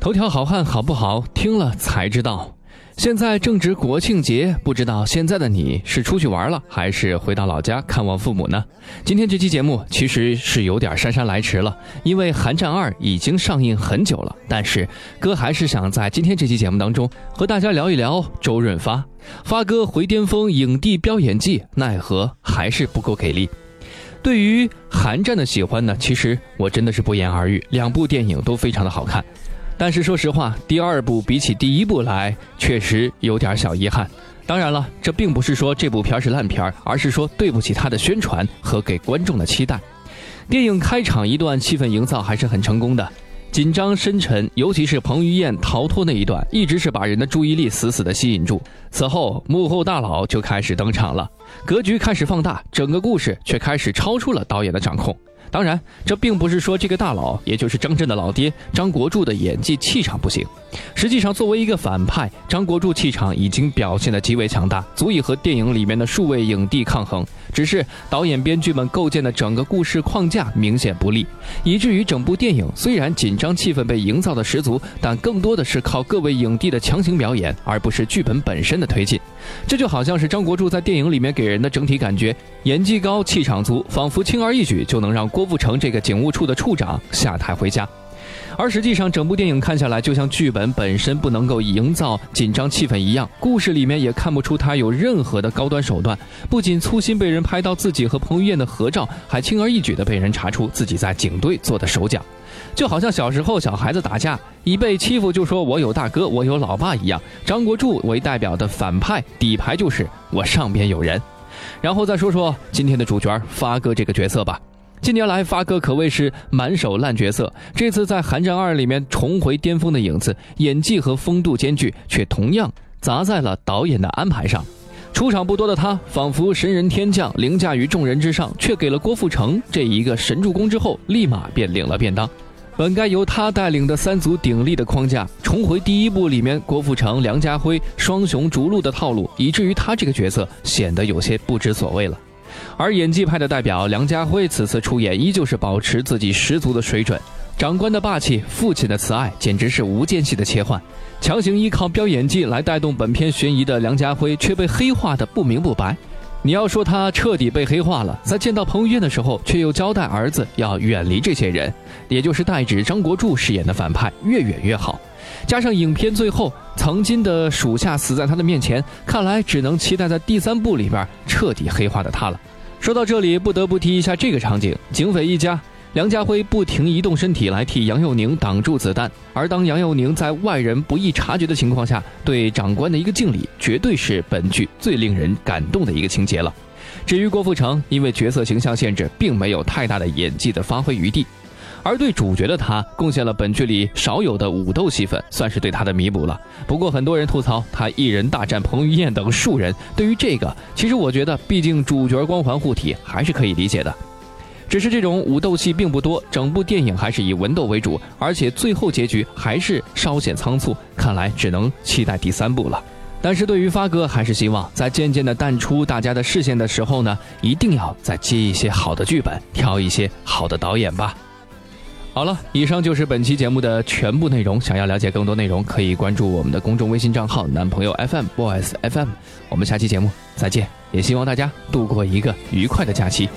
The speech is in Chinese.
头条好汉好不好？听了才知道。现在正值国庆节，不知道现在的你是出去玩了，还是回到老家看望父母呢？今天这期节目其实是有点姗姗来迟了，因为《寒战二》已经上映很久了。但是哥还是想在今天这期节目当中和大家聊一聊周润发。发哥回巅峰，影帝飙演技，奈何还是不够给力。对于《寒战》的喜欢呢，其实我真的是不言而喻，两部电影都非常的好看。但是说实话，第二部比起第一部来，确实有点小遗憾。当然了，这并不是说这部片是烂片，而是说对不起他的宣传和给观众的期待。电影开场一段气氛营造还是很成功的，紧张深沉，尤其是彭于晏逃脱那一段，一直是把人的注意力死死的吸引住。此后，幕后大佬就开始登场了，格局开始放大，整个故事却开始超出了导演的掌控。当然，这并不是说这个大佬，也就是张震的老爹张国柱的演技气场不行。实际上，作为一个反派，张国柱气场已经表现得极为强大，足以和电影里面的数位影帝抗衡。只是导演编剧们构建的整个故事框架明显不利，以至于整部电影虽然紧张气氛被营造的十足，但更多的是靠各位影帝的强行表演，而不是剧本本身的推进。这就好像是张国柱在电影里面给人的整体感觉，演技高、气场足，仿佛轻而易举就能让郭富城这个警务处的处长下台回家。而实际上，整部电影看下来，就像剧本本身不能够营造紧张气氛一样，故事里面也看不出他有任何的高端手段。不仅粗心被人拍到自己和彭于晏的合照，还轻而易举的被人查出自己在警队做的手脚，就好像小时候小孩子打架，一被欺负就说我有大哥，我有老爸一样。张国柱为代表的反派底牌就是我上边有人。然后再说说今天的主角发哥这个角色吧。近年来，发哥可谓是满手烂角色。这次在《寒战二》里面重回巅峰的影子，演技和风度兼具，却同样砸在了导演的安排上。出场不多的他，仿佛神人天降，凌驾于众人之上，却给了郭富城这一个神助攻之后，立马便领了便当。本该由他带领的三足鼎立的框架，重回第一部里面郭富城、梁家辉双雄逐鹿的套路，以至于他这个角色显得有些不知所谓了。而演技派的代表梁家辉此次出演依旧是保持自己十足的水准，长官的霸气，父亲的慈爱，简直是无间隙的切换。强行依靠飙演技来带动本片悬疑的梁家辉，却被黑化的不明不白。你要说他彻底被黑化了，在见到彭于晏的时候，却又交代儿子要远离这些人，也就是代指张国柱饰演的反派，越远越好。加上影片最后曾经的属下死在他的面前，看来只能期待在第三部里边彻底黑化的他了。说到这里，不得不提一下这个场景：警匪一家，梁家辉不停移动身体来替杨佑宁挡住子弹，而当杨佑宁在外人不易察觉的情况下对长官的一个敬礼，绝对是本剧最令人感动的一个情节了。至于郭富城，因为角色形象限制，并没有太大的演技的发挥余地。而对主角的他贡献了本剧里少有的武斗戏份，算是对他的弥补了。不过很多人吐槽他一人大战彭于晏等数人，对于这个，其实我觉得，毕竟主角光环护体还是可以理解的。只是这种武斗戏并不多，整部电影还是以文斗为主，而且最后结局还是稍显仓促，看来只能期待第三部了。但是对于发哥，还是希望在渐渐的淡出大家的视线的时候呢，一定要再接一些好的剧本，挑一些好的导演吧。好了，以上就是本期节目的全部内容。想要了解更多内容，可以关注我们的公众微信账号“男朋友 FM Boys FM”。我们下期节目再见，也希望大家度过一个愉快的假期。